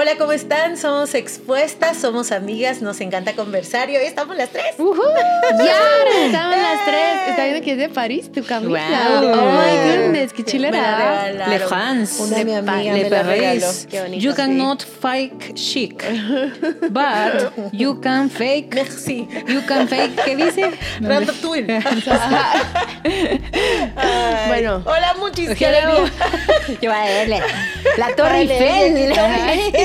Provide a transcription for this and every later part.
Hola, ¿cómo están? Somos expuestas, somos amigas, nos encanta conversar y hoy estamos las tres. Uh -huh. ¡Ya! Estamos las tres. Está viendo que es de París tu camisa. Wow. Oh my goodness, qué Me chilera. Le France. Una de mi amiga Le me la regaló. Paris. Qué bonito, You sí. cannot fake chic, but you can fake. Merci. You can fake. ¿Qué dice? Ratatouille. Bueno. Hola, alegría. Yo a verle. La Torre Eiffel.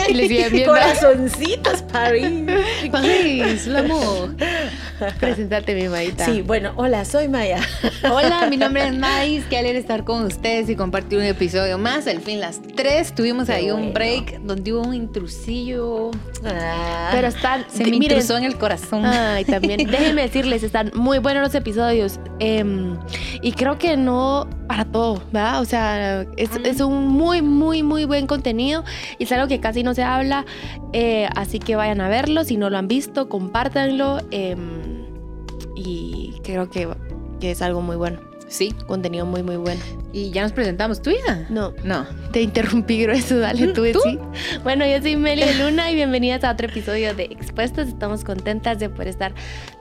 Y les siguen viendo. Corazoncitos, París. París, l'amour. Preséntate, mi maita. Sí, bueno, hola, soy Maya. Hola, mi nombre es Mais. Qué alegre estar con ustedes y compartir un episodio más. Al fin, las tres. Tuvimos Qué ahí bueno. un break donde hubo un intrusillo. Ah, Pero están. Se me miren, intrusó en el corazón. Ay, también. Déjenme decirles, están muy buenos los episodios. em, y creo que no para todo, ¿verdad? O sea, es, es un muy, muy, muy buen contenido. Y es algo que casi no se habla. eh, así que vayan a verlo. Si no lo han visto, compártanlo. em, y creo que, que es algo muy bueno. Sí. Contenido muy, muy bueno. Y ya nos presentamos. ¿Tu hija? No, No. te interrumpí grueso, dale tú, ¿Tú? sí. Bueno, yo soy Meli Luna y bienvenidas a otro episodio de Expuestas. Estamos contentas de poder estar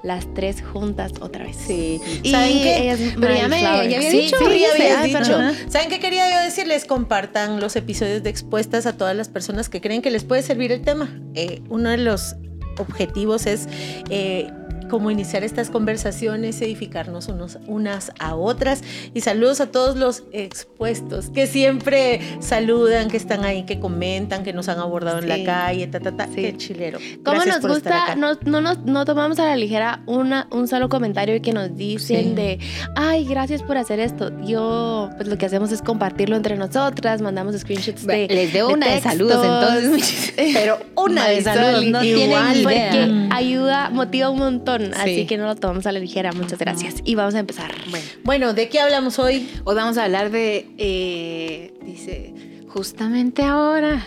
las tres juntas otra vez. Sí. Y ¿Saben qué? ella es Pero ya me- ya había Sí, dicho, sí, ya ay, dicho. ¿Saben qué quería yo decirles? Compartan los episodios de Expuestas a todas las personas que creen que les puede servir el tema. Eh, uno de los objetivos es eh, como iniciar estas conversaciones, edificarnos unos, unas a otras. Y saludos a todos los expuestos que siempre saludan, que están ahí, que comentan, que nos han abordado en la calle, ta, ta, ta. Sí. Qué chilero. ¿Cómo Gracias nos gusta? No, no, nos- no tomamos a la ligera una, un solo comentario que nos dicen Sí. de, ay, gracias por hacer esto. Yo, pues lo que hacemos es compartirlo entre nosotras, mandamos screenshots de. Les debo de una de saludos entonces. Pero una de saludos. No igual, tienen Porque idea. ayuda, motiva un montón. Así Sí. que no lo tomamos a la ligera. Muchas gracias. Y vamos a empezar. Bueno, Bueno, ¿de qué hablamos hoy? hoy vamos a hablar de. eh, dice, justamente ahora.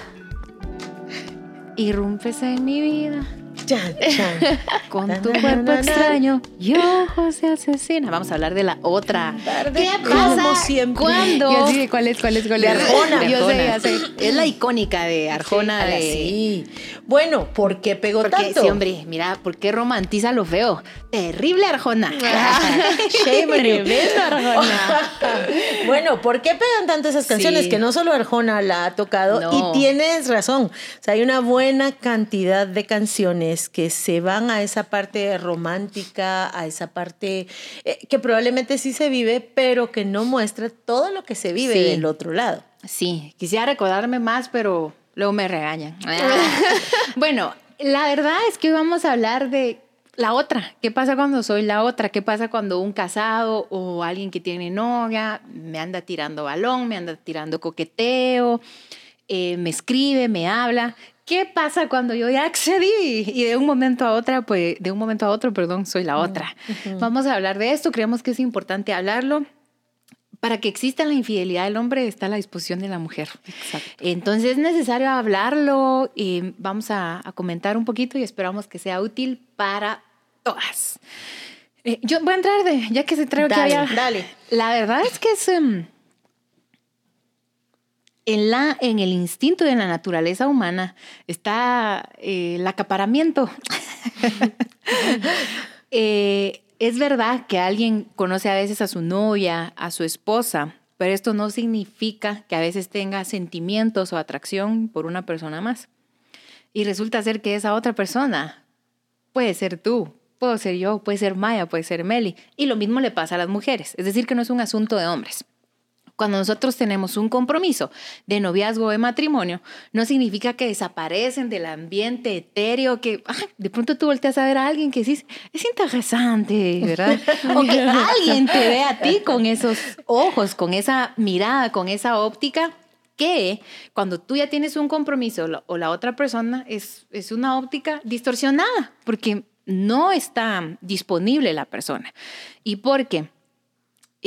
Irrumpes en mi vida Chan, chan. con tu cuerpo extraño y ojos de asesina. Vamos a hablar de la otra. Tarde, ¿Qué como pasa siempre. cuando? Yo así cuál es, cuál es, cuál De. Arjona. De Yo sé. Es la icónica de Arjona. De, sí. Bueno, ¿por qué pegó Porque, tanto? sí, hombre, mira, ¿por qué romantiza lo feo? Terrible Arjona. Tremendo, Arjona. bueno, ¿por qué pegan tanto esas canciones? Sí. Que no solo Arjona la ha tocado No. y tienes razón. O sea, hay una buena cantidad de canciones que se van a esa parte romántica, a esa parte eh, que probablemente sí se vive, pero que no muestra todo lo que se vive Sí. del otro lado. Sí, quisiera recordarme más, pero luego me regañan. bueno, la verdad es que hoy vamos a hablar de la otra. ¿Qué pasa cuando soy la otra? ¿Qué pasa cuando un casado o alguien que tiene novia me anda tirando balón, me anda tirando coqueteo, eh, me escribe, me habla? ¿Qué pasa cuando yo ya accedí y de un momento a otra, pues de un momento a otro, perdón, soy la otra? Vamos a hablar de esto. Creemos que es importante hablarlo. Para que exista la infidelidad del hombre está a la disposición de la mujer. Entonces es necesario hablarlo y vamos a, a comentar un poquito y esperamos que sea útil para todas. Eh, yo voy a entrar de, ya que se trae que Dale, había. dale. La verdad es que es em, en, la, en el instinto de la naturaleza humana está eh, el acaparamiento. Eh, es verdad que alguien conoce a veces a su novia, a su esposa, pero esto no significa que a veces tenga sentimientos o atracción por una persona más. Y resulta ser que esa otra persona puede ser tú, puedo ser yo, puede ser Maya, puede ser Meli. Y lo mismo le pasa a las mujeres. Es decir, que no es un asunto de hombres. Cuando nosotros tenemos un compromiso de noviazgo o de matrimonio, no significa que desaparecen del ambiente etéreo, que ay, de pronto tú volteas a ver a alguien que dices, es interesante, ¿verdad? O que alguien te ve a ti con esos ojos, con esa mirada, con esa óptica, que cuando tú ya tienes un compromiso o la otra persona es, es una óptica distorsionada, porque no está disponible la persona. Y porque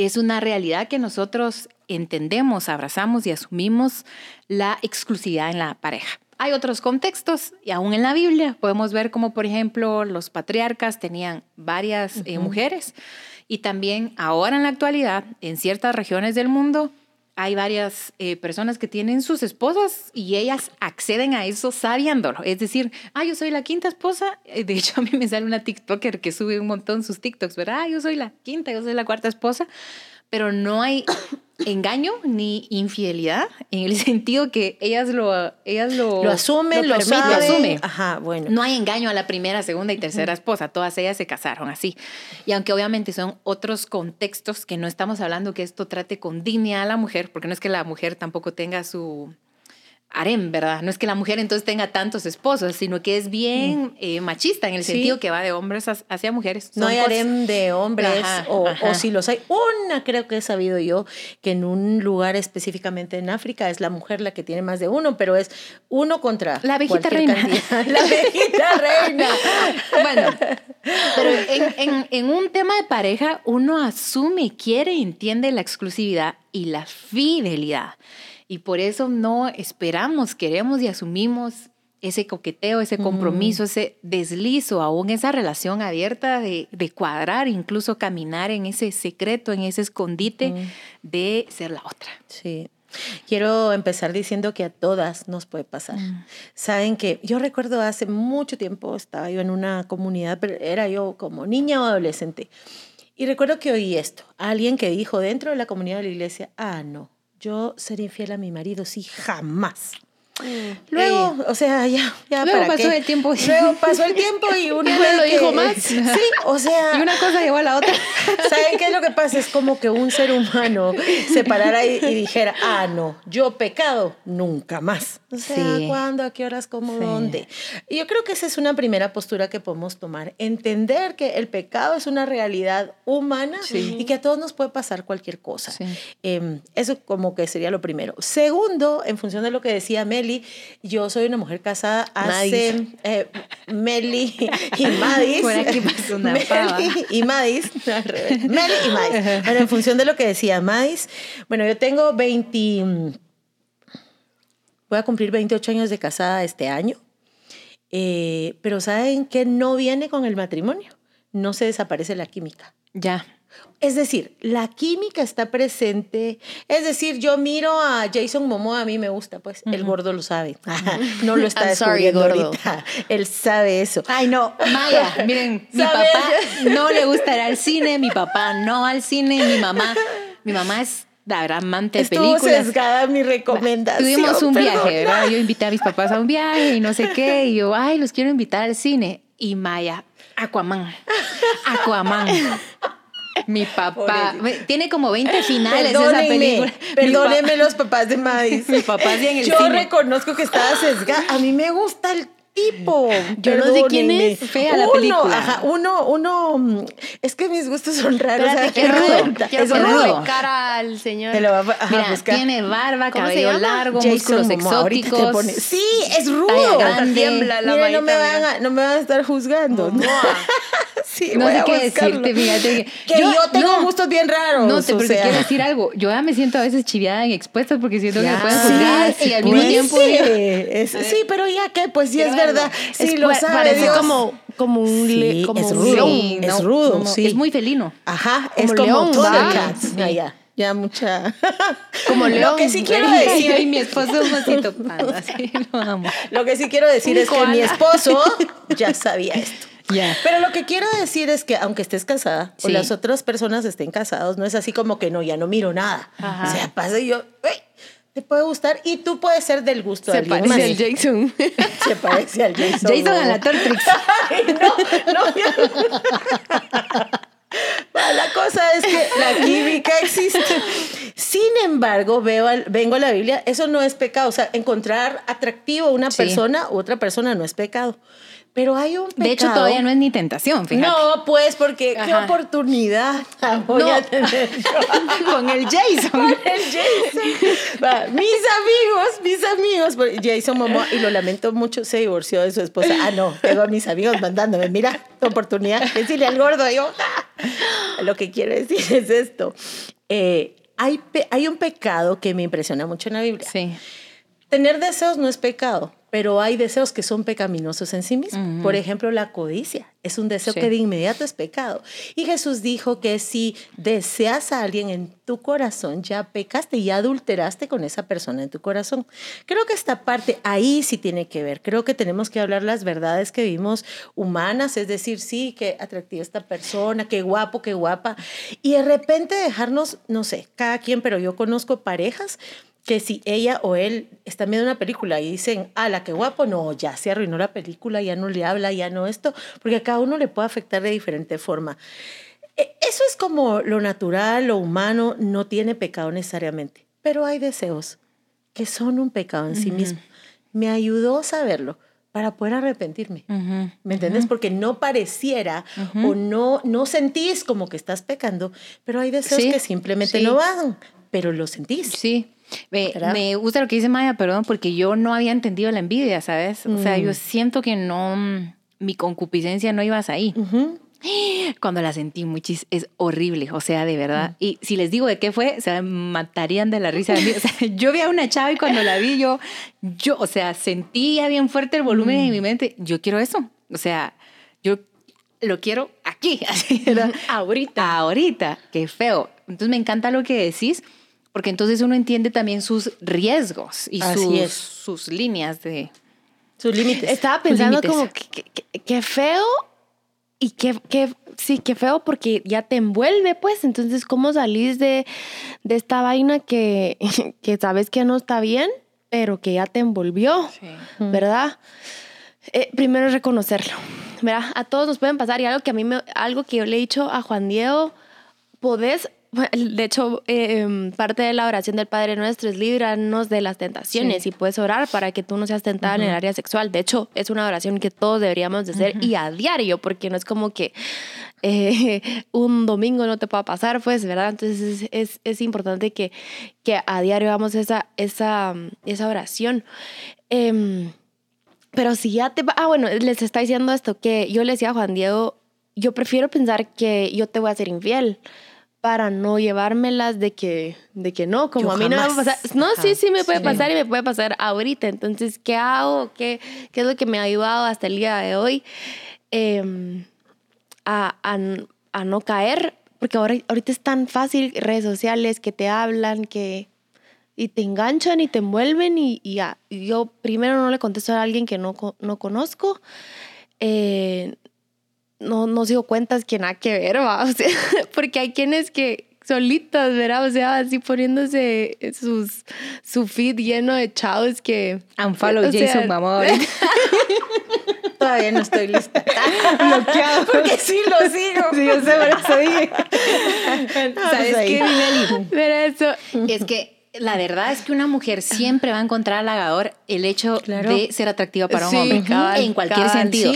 es una realidad que nosotros entendemos, abrazamos y asumimos la exclusividad en la pareja. Hay otros contextos y aún en la Biblia podemos ver como, por ejemplo, los patriarcas tenían varias uh -huh. eh, mujeres y también ahora en la actualidad, en ciertas regiones del mundo, hay varias eh, personas que tienen sus esposas y ellas acceden a eso sabiéndolo. Es decir, ah, yo soy la quinta esposa. Eh, De hecho, a mí me sale una TikToker que sube un montón sus TikToks, ¿verdad? Ah, yo soy la quinta, yo soy la cuarta esposa. Pero no hay engaño ni infidelidad en el sentido que ellas lo, ellas lo, Lo asumen, lo, permiten, saben. lo asumen. Ajá, bueno. No hay engaño a la primera, segunda y tercera esposa. Todas ellas se casaron así. Y aunque obviamente son otros contextos que no estamos hablando que esto trate con dignidad a la mujer, porque no es que la mujer tampoco tenga su harem, ¿verdad? No es que la mujer entonces tenga tantos esposos, sino que es bien eh, machista en el Sí. sentido que va de hombres hacia- mujeres. No hay cosas- harem de hombres, Ajá, o, ajá. o si los hay. Una creo que he sabido yo que en un lugar específicamente en África es la mujer la que tiene más de uno, pero es uno contra La abejita reina. cantidad. La abejita reina. Bueno, pero en, en- en un tema de pareja, uno asume, quiere, entiende la exclusividad y la fidelidad. Y por eso no esperamos, queremos y asumimos ese coqueteo, ese compromiso, ese deslizo, aún esa relación abierta de, de cuadrar, incluso caminar en ese secreto, en ese escondite de ser la otra. Sí. Quiero empezar diciendo que a todas nos puede pasar. Mm. Saben que yo recuerdo hace mucho tiempo estaba yo en una comunidad, pero era yo como niña o adolescente. Y recuerdo que oí esto, alguien que dijo dentro de la comunidad de la iglesia, ah, no, yo sería infiel a mi marido, sí, jamás. Luego, o sea, ya, ya Luego ¿para pasó qué? el tiempo. Luego pasó el tiempo y uno Y no ve lo que- dijo más. Sí, o sea, Y una cosa llevó a la otra. ¿Saben qué es lo que pasa? Es como que un ser humano se parara y, y dijera, ah, no, yo pecado, nunca más. O sea, Sí. ¿cuándo? ¿A qué horas? ¿Cómo? Sí. ¿Dónde? Y yo creo que esa es una primera postura que podemos tomar. Entender que el pecado es una realidad humana Sí. y que a todos nos puede pasar cualquier cosa. Sí. Eh, eso como que sería lo primero. Segundo, en función de lo que decía Meli, yo soy una mujer casada hace... Eh, Meli y Madis. Por aquí pasó una Meli pava. y Madis. al revés. Meli y Madis. Bueno, en función de lo que decía Madis, bueno, yo tengo 20... Voy a cumplir 28 años de casada este año. Eh, pero ¿saben qué no viene con el matrimonio? No se desaparece la química. Ya. Es decir, la química está presente. Es decir, yo miro a Jason Momoa, a mí me gusta, pues el gordo lo sabe. No lo está I'm sorry, descubriendo gordo. ahorita. Él sabe eso. Ay, no, Maya, miren, mi ¿Sabes? papá no le gusta ir al cine, mi papá no al cine, mi mamá, mi mamá es la amante de Estuvo películas. sesgada mi recomendación. Tuvimos un viaje. ¿verdad? Yo invité a mis papás a un viaje y no sé qué, y yo, ay, los quiero invitar al cine. Y Maya, Aquaman, Aquaman. Mi papá, tiene como 20 finales esa Perdónenme, película. perdónenme los papás de Madis. Mi papá sí en el Yo cine. reconozco que estaba sesgada. A mí me gusta el tipo. Yo no sé quién es. Fea la uno, película. Ajá, uno, uno. mm, Es que mis gustos son raros. Espérate, o sea, rudo, es rudo. cara al señor. Te lo va a Mira, buscar. tiene barba, ¿Cómo se cabello largo, Jason músculos Momoa, te exóticos. pone- Sí, es rudo. Tiembla la no me, van a, no me van a estar juzgando. sí, No voy sé a qué buscarlo. decirte, fíjate. Que yo, tengo no, gustos bien raros. No, te, pero te quiero decir algo. Yo ya me siento a veces chiviada en expuestas porque siento que me pueden Sí, juzgar y al mismo tiempo. sí, sí, pero ya que, pues sí es. Verdad. Sí, Es lo Parece Dios. como, como un, le- Sí, como es rudo. león. Sí, es rudo, sí. Es muy felino. Ajá, Como es como león, Thundercats. ¿va? Ya, Sí. ya, ya mucha. Como Lo león. que sí quiero decir, Ay, mi esposo es un panda, sí, lo amo. lo que sí quiero decir es que mi esposo ya sabía esto. Ya. Pero lo que quiero decir es que aunque estés casada o Sí. las otras personas estén casados, no es así como que no, ya no miro nada. Ajá. O sea, pasa y yo, "Uy, te puede gustar y tú puedes ser del gusto de Se alguien parece más. al Jason. Se parece al Jason. Jason a la Tortrix. Ay, no, no. La cosa es que la química existe. Sin embargo, veo al- vengo a la Biblia, eso no es pecado. O sea, encontrar atractivo a una Sí. persona u otra persona no es pecado. Pero hay un pecado. De hecho, todavía no es ni tentación, fíjate. No, pues, porque qué oportunidad voy No. a tener yo. Con el Jason. Con el Jason. Va, mis amigos, mis amigos, pues, Jason Momoa, y lo lamento mucho, se divorció de su esposa. Ah, no, tengo a mis amigos mandándome, mira, tu oportunidad, decirle al gordo, yo, ah. lo que quiero decir es esto. Eh, hay, hay un pecado que me impresiona mucho en la Biblia. Sí. Tener deseos no es pecado, pero hay deseos que son pecaminosos en sí mismos. Por ejemplo, la codicia es un deseo que de inmediato es pecado. Y Jesús dijo que si deseas a alguien en tu corazón, ya pecaste y adulteraste con esa persona en tu corazón. Creo que esta parte ahí sí tiene que ver. Creo que tenemos que hablar las verdades que vimos humanas, es decir, sí, qué atractiva esta persona, qué guapo, qué guapa. Y de repente dejarnos, no sé, cada quien, pero yo conozco parejas que si ella o él están viendo una película y dicen, ah, la que guapo, no, ya se arruinó la película, ya no le habla, ya no esto, porque a cada uno le puede afectar de diferente forma. E, eso es como lo natural, lo humano, no tiene pecado necesariamente, pero hay deseos que son un pecado en sí mismo. Me ayudó saberlo para poder arrepentirme. ¿Me entiendes? Porque no pareciera o no, no sentís como que estás pecando, pero hay deseos que simplemente no van, pero lo sentís. Sí. Me, gusta lo que dice Maya, perdón, porque yo no había entendido la envidia, ¿sabes? O sea, yo mm. siento que no, mi concupiscencia no ibas ahí. Cuando la sentí muchis, es horrible, o sea, de verdad. Mm. Y si les digo de qué fue, se matarían de la risa de mí. O sea, yo vi a una chava y cuando la vi, yo, yo, o sea, sentía bien fuerte el volumen en mi mm. mente. Yo quiero eso. O sea, yo lo quiero aquí, así, ¿verdad? Ahorita. Ahorita, qué feo. Entonces me encanta lo que decís porque entonces uno entiende también sus riesgos y sus, sus, líneas de... Sus límites. Estaba pensando como que, feo y que, sí, qué feo porque ya te envuelve, pues. Entonces, ¿cómo salís de, de esta vaina que, que sabes que no está bien, pero que ya te envolvió, ¿verdad? Eh, primero reconocerlo, ¿verdad? A todos nos pueden pasar y algo que a mí me, algo que yo le he dicho a Juan Diego, podés de hecho, em, parte de la oración del Padre Nuestro es líbranos de las tentaciones y puedes orar para que tú no seas tentada en el área sexual. De hecho, es una oración que todos deberíamos de hacer y a diario, porque no es como que eh, un domingo no te pueda pasar, pues, ¿verdad? Entonces es, es, importante que, que, a diario hagamos esa, esa, esa oración. Em, pero si ya te... Ah, bueno, les está diciendo esto, que yo le decía a Juan Diego, yo prefiero pensar que yo te voy a ser infiel para no llevármelas de que, de que no, como a mí no me va a pasar. No, sí, sí me puede pasar y me puede pasar ahorita. Entonces, ¿qué hago? ¿Qué, qué es lo que me ha ayudado hasta el día de hoy em, a, a, no caer? Porque ahora, ahorita es tan fácil redes sociales que te hablan, que y te enganchan y te envuelven y, y, yo primero no le contesto a alguien que no, no conozco. Eh, no, no sigo cuentas que nada que ver, ¿va? O sea, porque hay quienes que solitas, ¿verdad? O sea, así poniéndose sus, su feed lleno de chavos que... Unfollow Jason Mamor. Todavía no estoy lista. Bloqueado. Porque sí lo sigo. Sí, yo sé, por eso dije. ¿Sabes pues qué, Miguel? Pero eso... Es que la verdad es que una mujer siempre va a encontrar halagador el hecho de ser atractiva para un hombre. en cualquier sentido.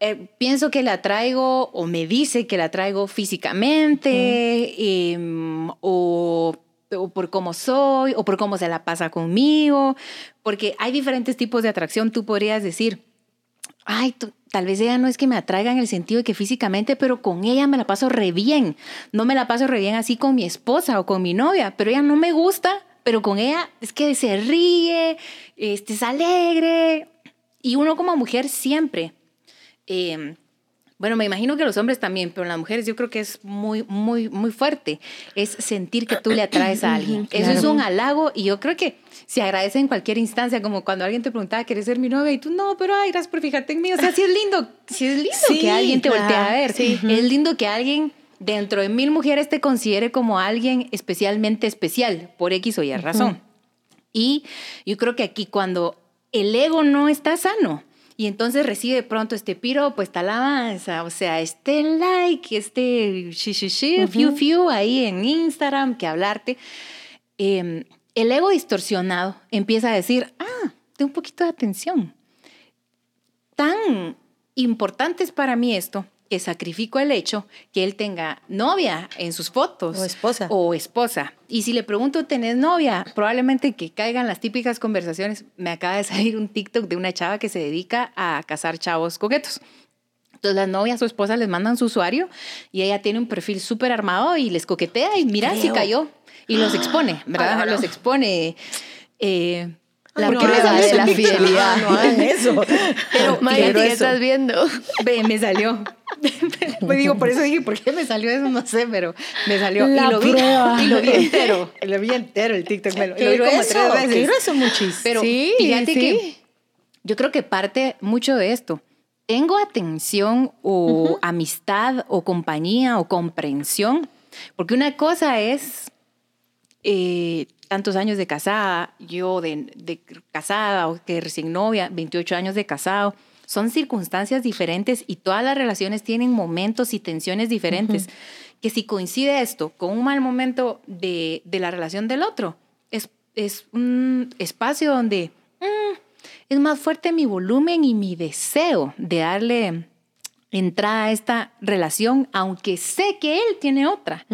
Eh, pienso que la traigo o me dice que la traigo físicamente em, o, por cómo soy o por cómo se la pasa conmigo. Porque hay diferentes tipos de atracción. Tú podrías decir, ay, tal vez ella no es que me atraiga en el sentido de que físicamente, pero con ella me la paso re bien. No me la paso re bien así con mi esposa o con mi novia, pero ella no me gusta pero con ella es que se ríe, este, es alegre. Y uno como mujer siempre, em, bueno, me imagino que los hombres también, pero las mujeres yo creo que es muy, muy, muy fuerte, es sentir que tú le atraes a alguien. Eso es un halago y yo creo que se agradece en cualquier instancia, como cuando alguien te preguntaba, ¿quieres ser mi novia? Y tú, no, pero ay, gracias por fijarte en mí. O sea, sí es lindo, sí es lindo que alguien te voltee a ver. Es lindo que alguien dentro de mil mujeres te considere como alguien especialmente especial, por X o Y razón. Y yo creo que aquí cuando el ego no está sano, y entonces recibe de pronto este piro, pues esta alabanza, o sea, este like, este shi, shi, shi, fiu, fiu ahí en Instagram, que hablarte. Em, el ego distorsionado empieza a decir, ah, de un poquito de atención. Tan importante es para mí esto que sacrifico el hecho que él tenga novia en sus fotos. O esposa. O esposa. Y si le pregunto, ¿tenés novia? Probablemente que caigan las típicas conversaciones. Me acaba de salir un TikTok de una chava que se dedica a cazar chavos coquetos. Entonces las novias o esposas les mandan su usuario y ella tiene un perfil súper armado y les coquetea y mira si cayó. Y los expone, ¿verdad? Los expone. Eh, La no prueba de la no, fidelidad. No hagan eso. Pero, Maya, ¿qué estás viendo? Ve, me salió. Me digo, por eso dije, ¿por qué me salió eso? No sé, pero me salió. La y lo vi, prueba. y lo vi entero. Lo vi entero el TikTok. Me lo, vi como tres veces. qué grueso, muchis. Pero Sí, fíjate sí. que yo creo que parte mucho de esto. Tengo atención o amistad o compañía o comprensión, porque una cosa es eh, tantos años de casada, yo de, de casada o que recién novia, 28 años de casado. Son circunstancias diferentes y todas las relaciones tienen momentos y tensiones diferentes. Que si coincide esto con un mal momento de, de la relación del otro, es, es un espacio donde mm, es más fuerte mi volumen y mi deseo de darle entrada a esta relación, aunque sé que él tiene otra.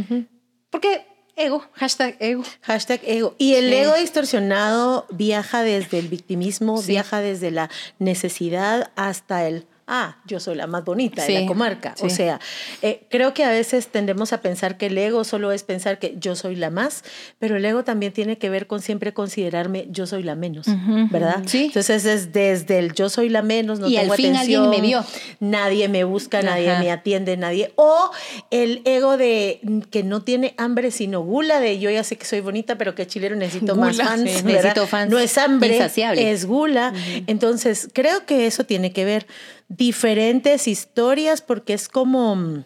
Porque ego, hashtag ego. Hashtag ego. Y el Sí. ego distorsionado viaja desde el victimismo, Sí. viaja desde la necesidad hasta el, ah, yo soy la más bonita de la comarca. O sea, eh, creo que a veces tendemos a pensar que el ego solo es pensar que yo soy la más, pero el ego también tiene que ver con siempre considerarme yo soy la menos, ¿verdad? sí. Entonces es desde el yo soy la menos, no Y tengo al fin alguien atención, me vio. nadie me busca, nadie Ajá. me atiende, nadie. O el ego de que no tiene hambre sino gula, de yo ya sé que soy bonita, pero que chilero necesito más fans. necesito fans. No es hambre, Insaciable. es gula. Entonces, creo que eso tiene que ver diferentes historias porque es como,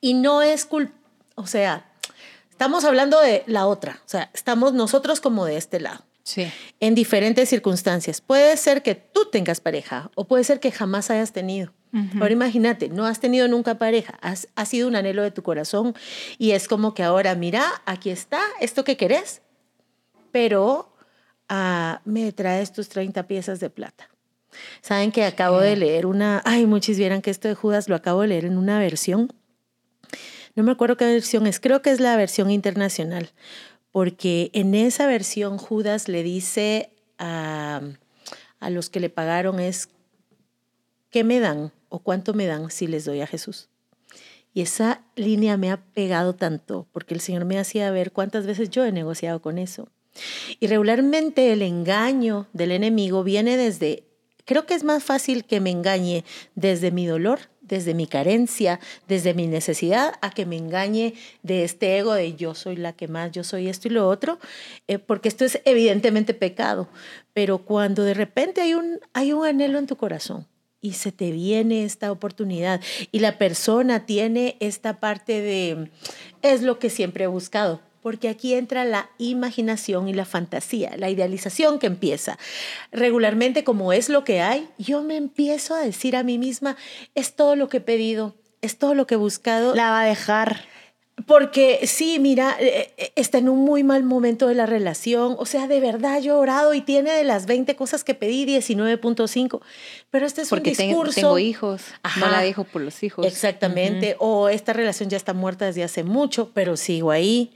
y no es culpa, o sea, estamos hablando de la otra, o sea, estamos nosotros como de este lado Sí. en diferentes circunstancias. Puede ser que tú tengas pareja o puede ser que jamás hayas tenido. Ahora imagínate, no has tenido nunca pareja, has, ha sido un anhelo de tu corazón y es como que ahora, mira, aquí está, esto que querés, pero ah, me traes tus 30 piezas de plata. Saben que acabo de leer una, ay, muchos vieran que esto de Judas lo acabo de leer en una versión. No me acuerdo qué versión es, creo que es la versión internacional, porque en esa versión Judas le dice a, a los que le pagaron es, ¿qué me dan o cuánto me dan si les doy a Jesús? Y esa línea me ha pegado tanto, porque el Señor me hacía ver cuántas veces yo he negociado con eso. Y regularmente el engaño del enemigo viene desde, creo que es más fácil que me engañe desde mi dolor, desde mi carencia, desde mi necesidad, a que me engañe de este ego de yo soy la que más, yo soy esto y lo otro, eh, porque esto es evidentemente pecado. Pero cuando de repente hay un, hay un anhelo en tu corazón, y se te viene esta oportunidad y la persona tiene esta parte de es lo que siempre he buscado, porque aquí entra la imaginación y la fantasía, la idealización que empieza. Regularmente como es lo que hay, yo me empiezo a decir a mí misma, es todo lo que he pedido, es todo lo que he buscado. La va a dejar. Porque sí, mira, eh, eh, está en un muy mal momento de la relación. O sea, de verdad yo he orado y tiene de las 20 cosas que pedí 19.5. Pero este es Porque un tengo, discurso. tengo hijos. No Ajá. la dejo por los hijos. Exactamente. O esta relación ya está muerta desde hace mucho, pero sigo ahí.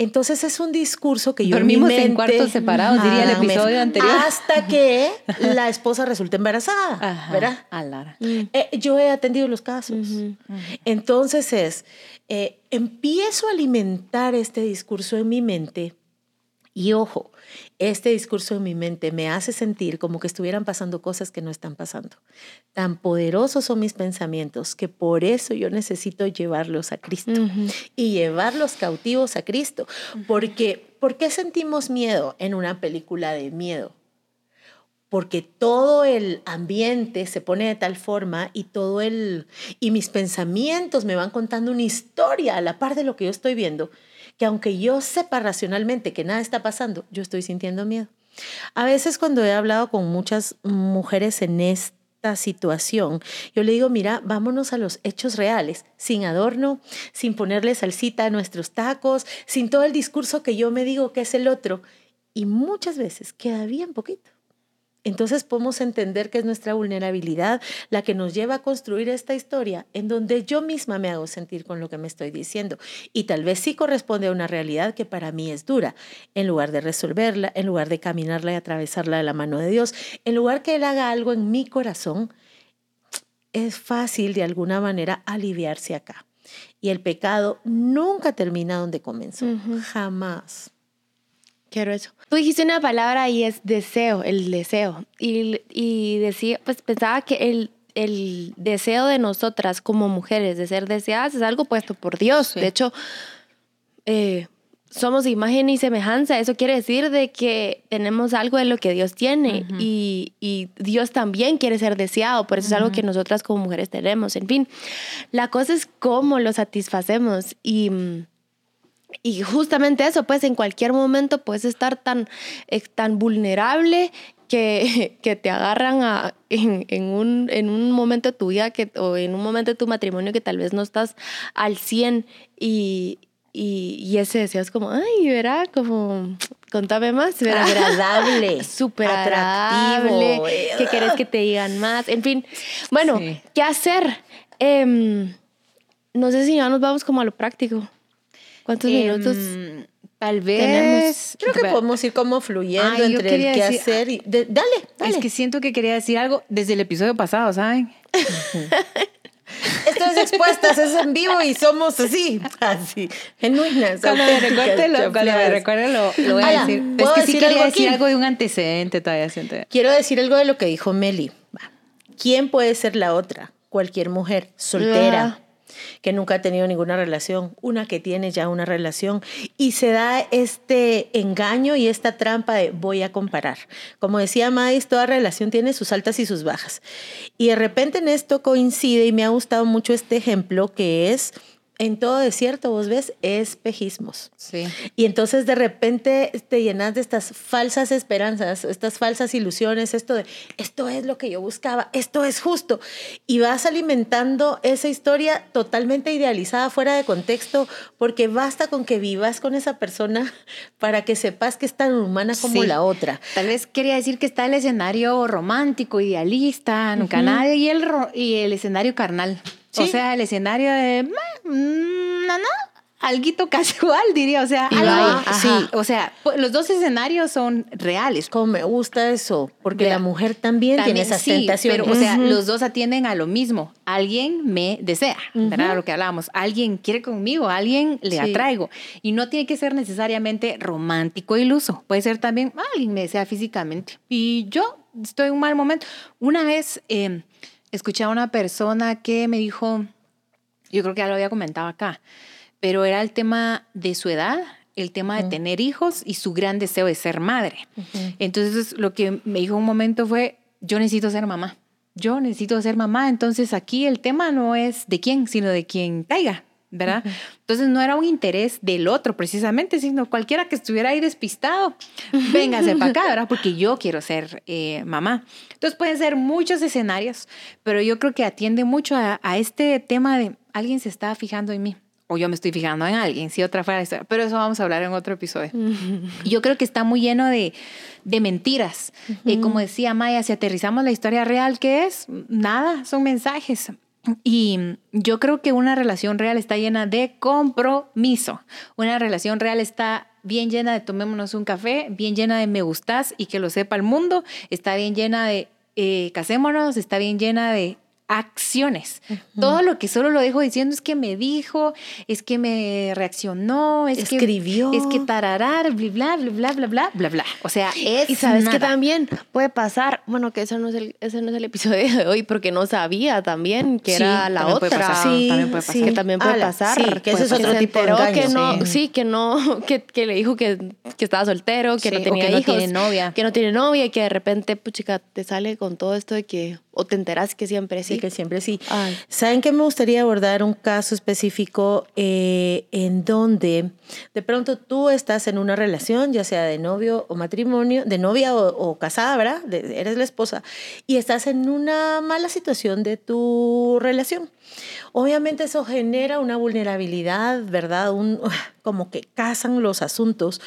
Entonces es un discurso que yo Dormimos en, mi en mente, cuartos separados, diría el me- episodio anterior. Hasta que la esposa resulta embarazada, Ajá, ¿verdad? a Lara. Eh, yo he atendido los casos. Entonces es, eh, empiezo a alimentar este discurso en mi mente y ojo, este discurso en mi mente me hace sentir como que estuvieran pasando cosas que no están pasando. Tan poderosos son mis pensamientos que por eso yo necesito llevarlos a Cristo y llevarlos cautivos a Cristo. Porque, ¿por qué sentimos miedo en una película de miedo? porque todo el ambiente se pone de tal forma y todo el y mis pensamientos me van contando una historia a la par de lo que yo estoy viendo, que aunque yo sepa racionalmente que nada está pasando, yo estoy sintiendo miedo. A veces cuando he hablado con muchas mujeres en esta situación, yo le digo, mira, vámonos a los hechos reales, sin adorno, sin ponerle salsita a nuestros tacos, sin todo el discurso que yo me digo que es el otro. Y muchas veces queda bien poquito. Entonces podemos entender que es nuestra vulnerabilidad la que nos lleva a construir esta historia en donde yo misma me hago sentir con lo que me estoy diciendo. Y tal vez sí corresponde a una realidad que para mí es dura, en lugar de resolverla, en lugar de caminarla y atravesarla de la mano de Dios, en lugar que Él haga algo en mi corazón, es fácil de alguna manera aliviarse acá. Y el pecado nunca termina donde comenzó, jamás Quiero eso. Tú dijiste una palabra y es deseo, el deseo. Y, y decía, pues pensaba que el, el deseo de nosotras como mujeres de ser deseadas es algo puesto por Dios. De hecho, eh, somos imagen y semejanza. Eso quiere decir de que tenemos algo de lo que Dios tiene y, y, Dios también quiere ser deseado. Por eso es algo que nosotras como mujeres tenemos. En fin, la cosa es cómo lo satisfacemos y mm, y justamente eso, pues en cualquier momento puedes estar tan, eh, tan vulnerable que, que te agarran a, en, en, un, en un momento de tu vida que, o en un momento de tu matrimonio que tal vez no estás al 100 y, y, y ese deseo es como, ay, verá, como, contame más, verá. Agradable. Súper atractivo. ¿Qué quieres que te digan más? En fin, bueno, sí. ¿qué hacer? Eh, no sé si ya nos vamos como a lo práctico. ¿Cuántos eh, minutos? Tal vez. Tenemos? Creo que podemos ir como fluyendo entre el qué decir, hacer y. De, dale, dale. Es que siento que quería decir algo desde el episodio pasado, ¿saben? Esto es expuestas, es en vivo y somos así, así, genuinas. Cuando me recuerde lo, cuando me recuerde lo, lo voy a decir. Es que sí quería algo decir algo de un antecedente todavía. Siento. Quiero decir algo de lo que dijo Meli. ¿Quién puede ser la otra? Cualquier mujer soltera. Ah que nunca ha tenido ninguna relación, una que tiene ya una relación y se da este engaño y esta trampa de voy a comparar. Como decía Mais, toda relación tiene sus altas y sus bajas. Y de repente en esto coincide y me ha gustado mucho este ejemplo que es en todo desierto, vos ves, espejismos. Sí. Y entonces de repente te llenas de estas falsas esperanzas, estas falsas ilusiones, esto de, esto es lo que yo buscaba, esto es justo. Y vas alimentando esa historia totalmente idealizada, fuera de contexto, porque basta con que vivas con esa persona para que sepas que es tan humana como sí. la otra. Tal vez quería decir que está el escenario romántico, idealista, nunca uh -huh. nadie, y el, y el escenario carnal. ¿Sí? O sea, el escenario de mm, no, no, alguito casual, diría. O sea, algo, sí. O sea, los dos escenarios son reales. Como me gusta eso, porque de, la mujer también, también, tiene esas sí, tentaciones. Pero, o sea, uh -huh. los dos atienden a lo mismo. Alguien me desea, uh -huh. ¿verdad? Lo que hablábamos. Alguien quiere conmigo, alguien le sí. atraigo. Y no tiene que ser necesariamente romántico e iluso. Puede ser también, alguien me desea físicamente. Y yo estoy en un mal momento. Una vez... Eh, escuché a una persona que me dijo, yo creo que ya lo había comentado acá, pero era el tema de su edad, el tema de uh -huh. tener hijos y su gran deseo de ser madre. Uh -huh. Entonces lo que me dijo un momento fue, yo necesito ser mamá, yo necesito ser mamá, entonces aquí el tema no es de quién, sino de quien caiga, ¿verdad? Uh -huh. Entonces no era un interés del otro precisamente, sino cualquiera que estuviera ahí despistado, véngase para acá, ¿verdad? Porque yo quiero ser eh, mamá. Entonces pueden ser muchos escenarios, pero yo creo que atiende mucho a, a, este tema de alguien se está fijando en mí. O yo me estoy fijando en alguien, si otra fuera la historia. Pero eso vamos a hablar en otro episodio. Yo creo que está muy lleno de, de mentiras. Uh -huh. eh, como decía Maya, si aterrizamos la historia real, ¿qué es? Nada, son mensajes. Y yo creo que una relación real está llena de compromiso. Una relación real está bien llena de tomémonos un café, bien llena de me gustas y que lo sepa el mundo, está bien llena de eh, casémonos, está bien llena de acciones. Uh -huh. Todo lo que solo lo dejo diciendo es que me dijo, es que me reaccionó, es escribió, que, es que tararar, bla, bla, bla, bla, bla, bla, bla. O sea, es Y sabes nada. que también puede pasar, bueno, que ese no, es el, ese no es el episodio de hoy, porque no sabía también que sí, era la otra. Pasar, sí, también puede pasar. Sí. Que también puede Ala, pasar. Que ese es otro tipo de engaño, que no, sí. que no, que, que, le dijo que, que estaba soltero, que no tenía que hijos, no tiene novia. que no tiene novia y que de repente, puchica, te sale con todo esto de que o te enteras que siempre sí. sí que siempre sí. Ay. ¿Saben que me gustaría abordar un caso específico eh, en donde de pronto tú estás en una relación, ya sea de novio o matrimonio, de novia o, o casada, ¿verdad? De, eres la esposa, y estás en una mala situación de tu relación. Obviamente eso genera una vulnerabilidad, ¿verdad? Un, como que casan los asuntos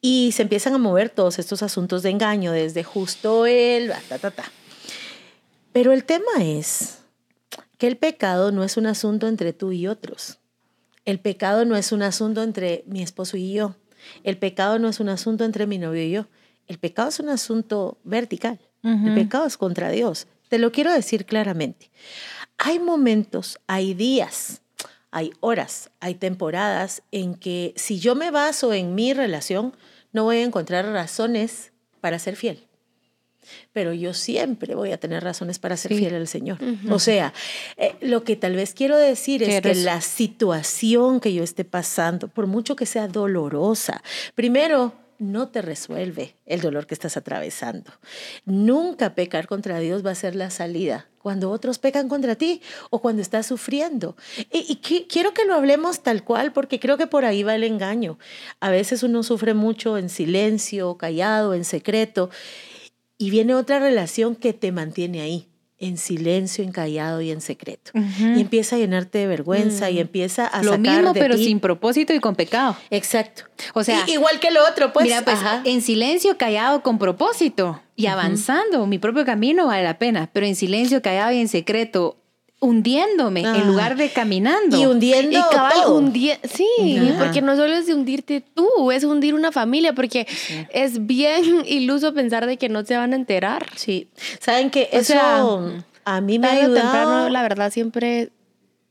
y se empiezan a mover todos estos asuntos de engaño, desde justo él, ta, ta, ta. Pero el tema es que el pecado no es un asunto entre tú y otros. El pecado no es un asunto entre mi esposo y yo. El pecado no es un asunto entre mi novio y yo. El pecado es un asunto vertical. Uh -huh. El pecado es contra Dios. Te lo quiero decir claramente. Hay momentos, hay días, hay horas, hay temporadas en que si yo me baso en mi relación, no voy a encontrar razones para ser fiel. Pero yo siempre voy a tener razones para ser fiel al Señor. O sea, eh, lo que tal vez quiero decir es que la situación que yo esté pasando, por mucho que sea dolorosa, primero, no te resuelve el dolor que estás atravesando. Nunca pecar contra Dios va a ser la salida cuando otros pecan contra ti o cuando estás sufriendo. Y, quiero que lo hablemos tal cual porque creo que por ahí va el engaño. A veces uno sufre mucho en silencio, callado, en secreto, y viene otra relación que te mantiene ahí en silencio, en callado y en secreto. Y empieza a llenarte de vergüenza y mm. empieza a lo sacar mismo, pero sin propósito y con pecado. Exacto. O sea, igual que lo otro, pues. Mira, pues en silencio, callado, con propósito y avanzando, mi propio camino vale la pena, pero en silencio, callado y en secreto, hundiéndome en lugar de caminando. Y hundiendo y sí, porque no solo es de hundirte tú, es hundir una familia, porque es bien iluso pensar de que no se van a enterar. Sí, saben que eso a mí me ha ayudado. temprano, la verdad, siempre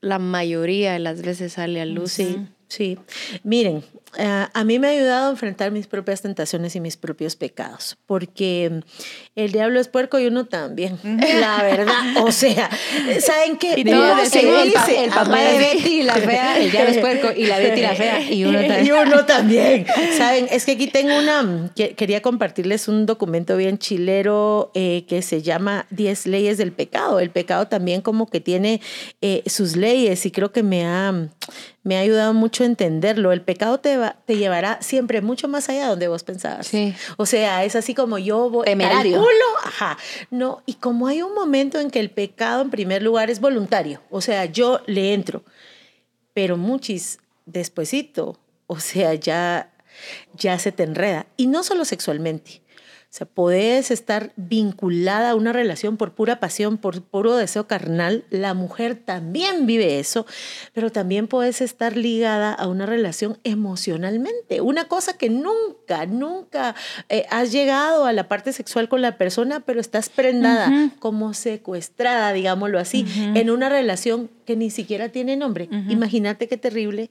la mayoría de las veces sale a luz. Sí, sí. Miren, eh, a mí me ha ayudado a enfrentar mis propias tentaciones y mis propios pecados, porque el diablo es puerco y uno también, la verdad. O sea, ¿saben qué? Y se dice? El, papá de Betty y la fea, el diablo es puerco y la Betty la fea y uno también. Y uno también. ¿Saben? Es que aquí tengo una, quería compartirles un documento bien chilero eh, que se llama 10 leyes del pecado. El pecado también como que tiene eh, sus leyes y creo que me ha me ha ayudado mucho a entenderlo. El pecado te, va, te llevará siempre mucho más allá de donde vos pensabas. Sí. O sea, es así como yo voy Temerario. culo, ajá. No, y como hay un momento en que el pecado en primer lugar es voluntario, o sea, yo le entro, pero muchis despuesito, o sea, ya ya se te enreda y no solo sexualmente o sea, puedes estar vinculada a una relación por pura pasión, por puro deseo carnal. La mujer también vive eso, pero también puedes estar ligada a una relación emocionalmente. Una cosa que nunca, nunca eh, has llegado a la parte sexual con la persona, pero estás prendada, como secuestrada, digámoslo así, en una relación que ni siquiera tiene nombre. Imagínate qué terrible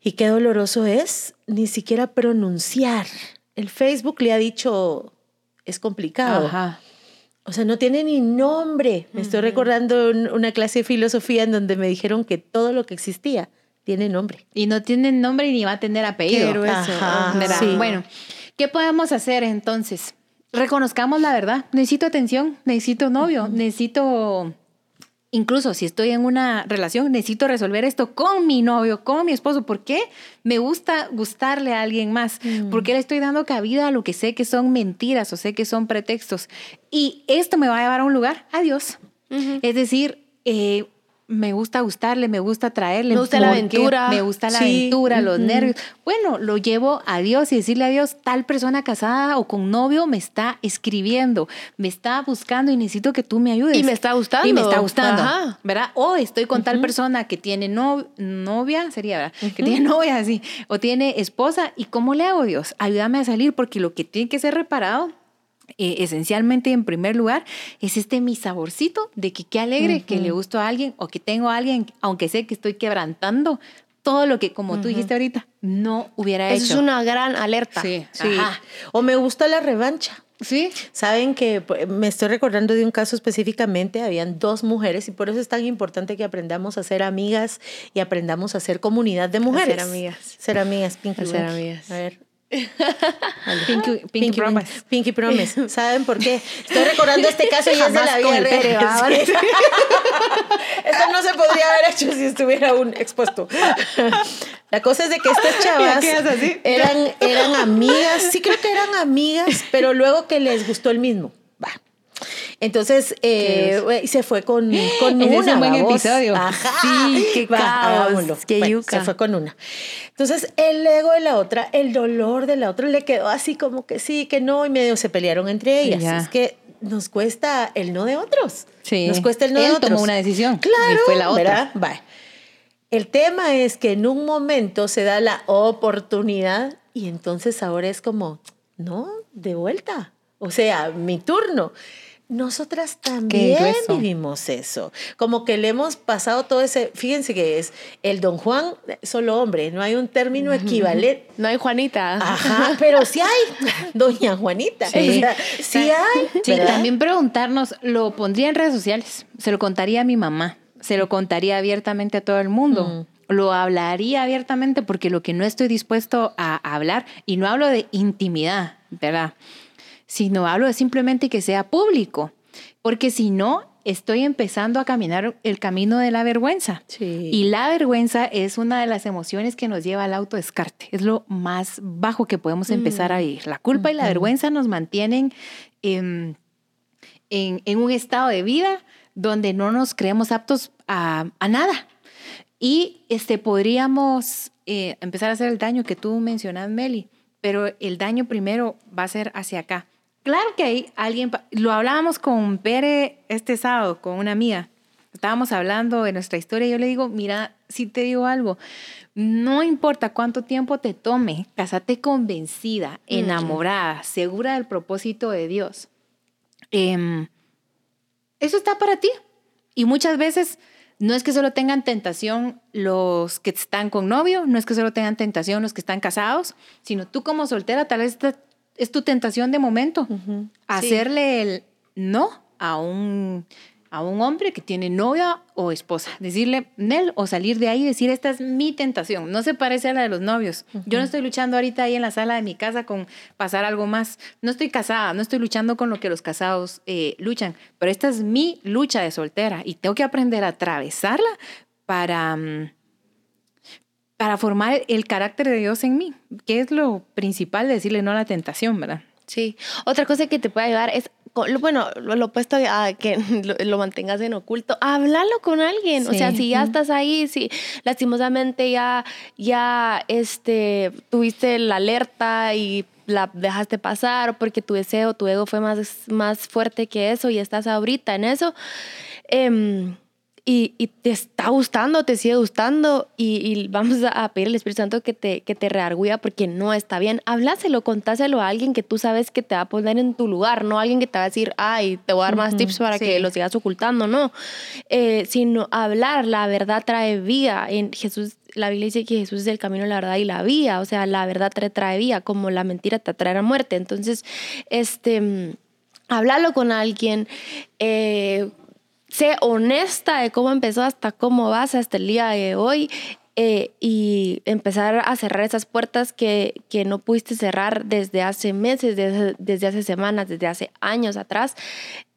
y qué doloroso es ni siquiera pronunciar el Facebook le ha dicho, es complicado. O sea, no tiene ni nombre. Me estoy recordando una clase de filosofía en donde me dijeron que todo lo que existía tiene nombre. Y no tiene nombre ni va a tener apellido. Ajá, Bueno, ¿qué podemos hacer entonces? Reconozcamos la verdad. Necesito atención, necesito novio, necesito Incluso si estoy en una relación, necesito resolver esto con mi novio, con mi esposo. ¿Por qué? Me gusta gustarle a alguien más. Mm. ¿Por qué le estoy dando cabida a lo que sé que son mentiras o sé que son pretextos? Y esto me va a llevar a un lugar, adiós. Es decir, eh, me gusta gustarle, me gusta traerle. Me gusta la aventura. Me gusta la aventura, los nervios. Bueno, lo llevo a Dios y decirle a Dios, tal persona casada o con novio me está escribiendo, me está buscando y necesito que tú me ayudes. Y me está gustando. Y me está gustando, ¿verdad? O estoy con tal persona que tiene novia, sería, ¿verdad? Que tiene novia, así, o tiene esposa. ¿Y cómo le hago, Dios? Ayúdame a salir porque lo que tiene que ser reparado eh, esencialmente en primer lugar es este mi saborcito de que qué alegre que le gusto a alguien o que tengo a alguien, aunque sé que estoy quebrantando todo lo que, como tú dijiste ahorita, no hubiera hecho. Eso es una gran alerta. Sí, sí. O me gusta la revancha. Sí. Saben que pues, me estoy recordando de un caso específicamente, habían dos mujeres y por eso es tan importante que aprendamos a ser amigas y aprendamos a ser comunidad de mujeres. ser amigas. Ser amigas, Pinky. ser amigas. A ver, Pinky, Pinky, Promise. Pinky Promise. ¿Saben por qué? Estoy recordando este caso y es de la vida real. Eso no se podría haber hecho si estuviera aún expuesto. La cosa es de que estas chavas eran, eran amigas, sí creo que eran amigas, pero luego que les gustó el mismo. Va. Entonces eh, se fue con, con una. Es un buen episodio. Ajá. Sí, qué caos. Qué yuca. Se fue con una. Entonces el ego de la otra, el dolor de la otra le quedó así como que sí, que no, y medio se pelearon entre ellas. Es que nos cuesta el no de otros. Sí. Nos cuesta el no de otros. tomó una decisión. Claro. Y fue la otra. Va. El tema es que en un momento se da la oportunidad y entonces ahora es como, no, de vuelta. O sea, mi turno nosotras también vivimos eso. Como que le hemos pasado todo ese. Fíjense que es el don Juan, solo hombre, no hay un término equivalente. No hay Juanita. Ajá, pero sí hay, doña Juanita. Sí. Hay. Sí, ¿verdad? también preguntarnos, lo pondría en redes sociales, se lo contaría a mi mamá, se lo contaría abiertamente a todo el mundo. Lo hablaría abiertamente porque lo que no estoy dispuesto a hablar, y no hablo de intimidad, ¿verdad? Sino hablo de simplemente que sea público, porque si no, estoy empezando a caminar el camino de la vergüenza. Sí. Y la vergüenza es una de las emociones que nos lleva al autodescarte. Es lo más bajo que podemos empezar a vivir. La culpa y la vergüenza nos mantienen en, en un estado de vida donde no nos creemos aptos a, a nada. Y este, podríamos eh, empezar a hacer el daño que tú mencionas, Meli, pero el daño primero va a ser hacia acá. Claro que hay alguien, lo hablábamos con Pere este sábado, con una amiga. Estábamos hablando de nuestra historia y yo le digo, mira, si te digo algo, no importa cuánto tiempo te tome, casate convencida, enamorada, segura del propósito de Dios. Em, eso está para ti. Y muchas veces no es que solo tengan tentación los que están con novio, no es que solo tengan tentación los que están casados, sino tú como soltera tal vez es tu tentación de momento. Hacerle el no a un, a un hombre que tiene novia o esposa. Decirle Nel o salir de ahí y decir, esta es mi tentación. No se parece a la de los novios. Yo no estoy luchando ahorita ahí en la sala de mi casa con pasar algo más. No estoy casada, no estoy luchando con lo que los casados eh, luchan. Pero esta es mi lucha de soltera y tengo que aprender a atravesarla para... mm, para formar el carácter de Dios en mí, que es lo principal de decirle no a la tentación, ¿verdad? Sí. Otra cosa que te puede ayudar es, bueno, lo, opuesto a que lo, lo mantengas en oculto, háblalo con alguien. O sea, Sí. si ya estás ahí, si lastimosamente ya, ya este, tuviste la alerta y la dejaste pasar porque tu deseo, tu ego fue más, más fuerte que eso y estás ahorita en eso. em, y, y te está gustando, te sigue gustando y, y vamos a, a pedir al Espíritu Santo que te, que te reargüía porque no está bien. Habláselo, contáselo a alguien que tú sabes que te va a poner en tu lugar, no alguien que te va a decir, ay, te voy a dar más tips para sí. que lo sigas ocultando, no. Eh, sino hablar, la verdad trae vida. En Jesús, la Biblia dice que Jesús es el camino, la verdad y la vida. O sea, la verdad trae, trae vida, como la mentira te traerá muerte. Entonces, este, mm, háblalo con alguien. eh, sé honesta de cómo empezó hasta cómo vas hasta el día de hoy eh, y empezar a cerrar esas puertas que, que no pudiste cerrar desde hace meses, desde, desde hace semanas, desde hace años atrás.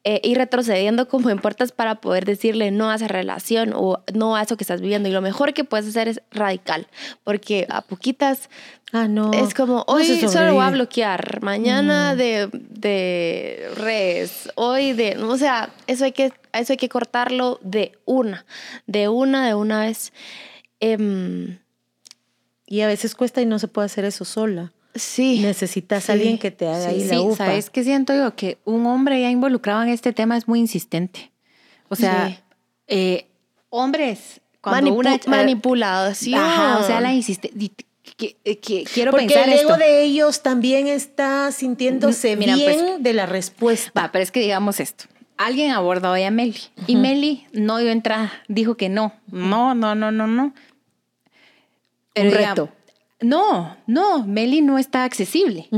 eh, ir retrocediendo como en puertas para poder decirle no a esa relación o no a eso que estás viviendo. Y lo mejor que puedes hacer es radical, porque a poquitas Ah, no. es como, no hoy solo voy a bloquear, mañana de, de redes, hoy de, o sea, eso hay que, eso hay que cortarlo de una, de una, de una vez. Em, Y a veces cuesta y no se puede hacer eso sola. sí. Necesitas Sí. a alguien que te haga Sí, ahí Sí, la upa. ¿sabes qué siento yo? Que un hombre ya involucrado en este tema es muy insistente. O sea, Sí. eh, hombres, cuando Manipu- una... manipulación. Ajá, o sea, la insiste... di- que- que- quiero Porque pensar el ego esto. de ellos también está sintiéndose Mira, bien pues, de la respuesta. Va, pero es que digamos esto. Alguien abordó hoy a Meli y Meli no dio entrada, dijo que no, no, no, no, no, no. Un diga- reto. no, no, Meli no está accesible.